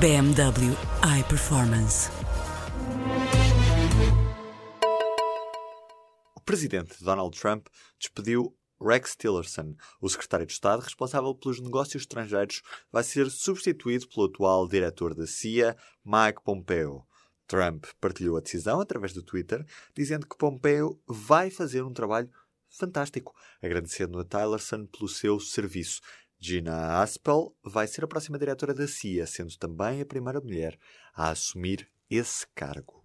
BMW iPerformance. O presidente Donald Trump despediu Rex Tillerson, o secretário de Estado responsável pelos negócios estrangeiros, vai ser substituído pelo atual diretor da CIA, Mike Pompeo. Trump partilhou a decisão através do Twitter, dizendo que Pompeo vai fazer um trabalho fantástico, agradecendo a Tillerson pelo seu serviço. Gina Aspel vai ser a próxima diretora da CIA, sendo também a primeira mulher a assumir esse cargo.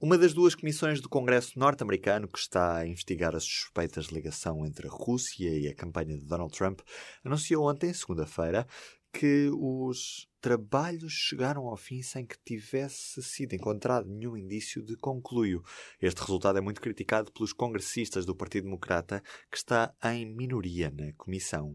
Uma das duas comissões do Congresso norte-americano que está a investigar as suspeitas de ligação entre a Rússia e a campanha de Donald Trump anunciou ontem, segunda-feira, que os trabalhos chegaram ao fim sem que tivesse sido encontrado nenhum indício de concluio. Este resultado é muito criticado pelos congressistas do Partido Democrata, que está em minoria na comissão.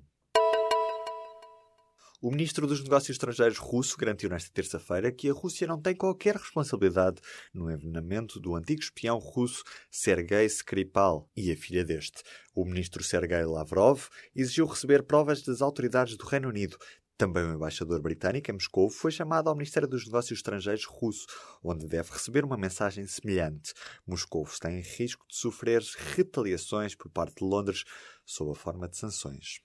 O ministro dos Negócios Estrangeiros russo garantiu nesta terça-feira que a Rússia não tem qualquer responsabilidade no envenenamento do antigo espião russo Sergei Skripal e a filha deste. O ministro Sergei Lavrov exigiu receber provas das autoridades do Reino Unido, também o embaixador britânico em Moscou foi chamado ao Ministério dos Negócios Estrangeiros russo, onde deve receber uma mensagem semelhante. Moscou está em risco de sofrer retaliações por parte de Londres sob a forma de sanções.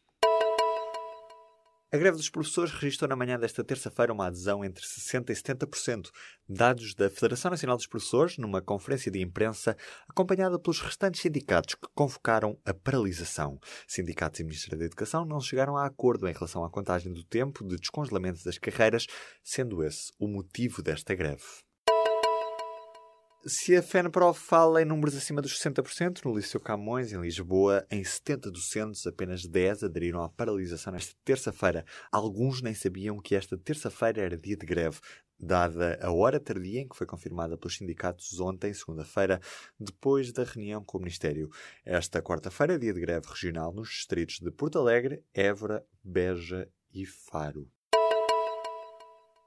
A greve dos professores registrou na manhã desta terça-feira uma adesão entre 60% e 70%, dados da Federação Nacional dos Professores numa conferência de imprensa acompanhada pelos restantes sindicatos que convocaram a paralisação. Sindicatos e Ministério da Educação não chegaram a acordo em relação à contagem do tempo de descongelamento das carreiras, sendo esse o motivo desta greve. Se a FENPROV fala em números acima dos 60%, no Liceu Camões, em Lisboa, em 70 docentes, apenas 10 aderiram à paralisação nesta terça-feira. Alguns nem sabiam que esta terça-feira era dia de greve, dada a hora tardia em que foi confirmada pelos sindicatos ontem, segunda-feira, depois da reunião com o Ministério. Esta quarta-feira é dia de greve regional nos distritos de Porto Alegre, Évora, Beja e Faro.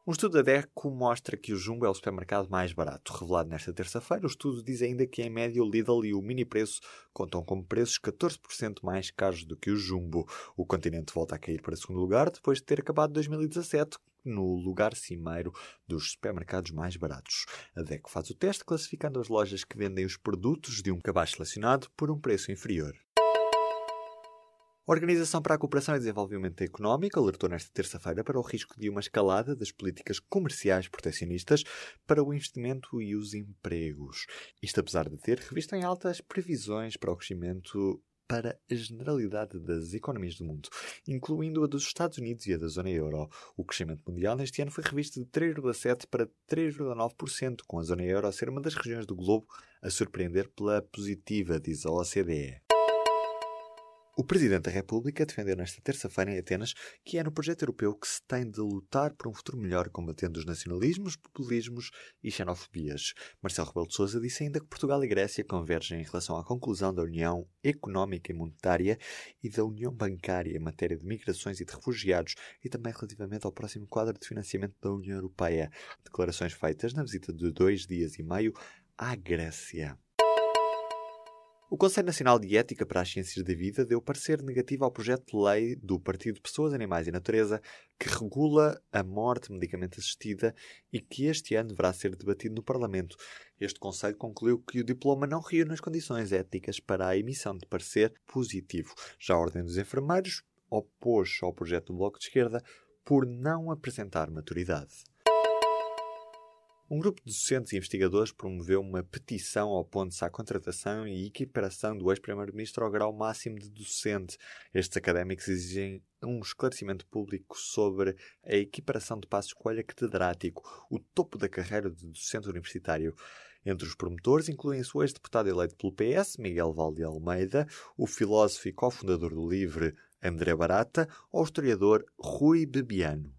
Um estudo da DECO mostra que o Jumbo é o supermercado mais barato. Revelado nesta terça-feira, o estudo diz ainda que, em média, o Lidl e o Mini Preço contam com preços 14% mais caros do que o Jumbo. O continente volta a cair para segundo lugar depois de ter acabado 2017 no lugar cimeiro dos supermercados mais baratos. A DECO faz o teste classificando as lojas que vendem os produtos de um cabaz selecionado por um preço inferior. A Organização para a Cooperação e Desenvolvimento Económico alertou nesta terça-feira para o risco de uma escalada das políticas comerciais proteccionistas para o investimento e os empregos. Isto apesar de ter revisto em altas previsões para o crescimento para a generalidade das economias do mundo, incluindo a dos Estados Unidos e a da zona euro. O crescimento mundial neste ano foi revisto de 3,7% para 3,9%, com a zona euro a ser uma das regiões do globo a surpreender pela positiva, diz a OCDE. O Presidente da República defendeu nesta terça-feira em Atenas que é no projeto europeu que se tem de lutar por um futuro melhor combatendo os nacionalismos, populismos e xenofobias. Marcelo Rebelo de Sousa disse ainda que Portugal e Grécia convergem em relação à conclusão da União Económica e Monetária e da União Bancária em matéria de migrações e de refugiados e também relativamente ao próximo quadro de financiamento da União Europeia. Declarações feitas na visita de dois dias e meio à Grécia. O Conselho Nacional de Ética para as Ciências da Vida deu parecer negativo ao projeto de lei do Partido Pessoas, Animais e Natureza que regula a morte medicamente assistida e que este ano deverá ser debatido no Parlamento. Este Conselho concluiu que o diploma não reúne as condições éticas para a emissão de parecer positivo. Já a Ordem dos Enfermeiros opôs-se ao projeto do Bloco de Esquerda por não apresentar maturidade. Um grupo de docentes e investigadores promoveu uma petição ao ponto-se à contratação e equiparação do ex-primeiro-ministro ao grau máximo de docente. Estes académicos exigem um esclarecimento público sobre a equiparação de passo escolha catedrático, o topo da carreira de docente universitário. Entre os promotores incluem-se o ex-deputado eleito pelo PS, Miguel Valde Almeida, o filósofo e cofundador do LIVRE, André Barata, ou o historiador Rui Bebiano.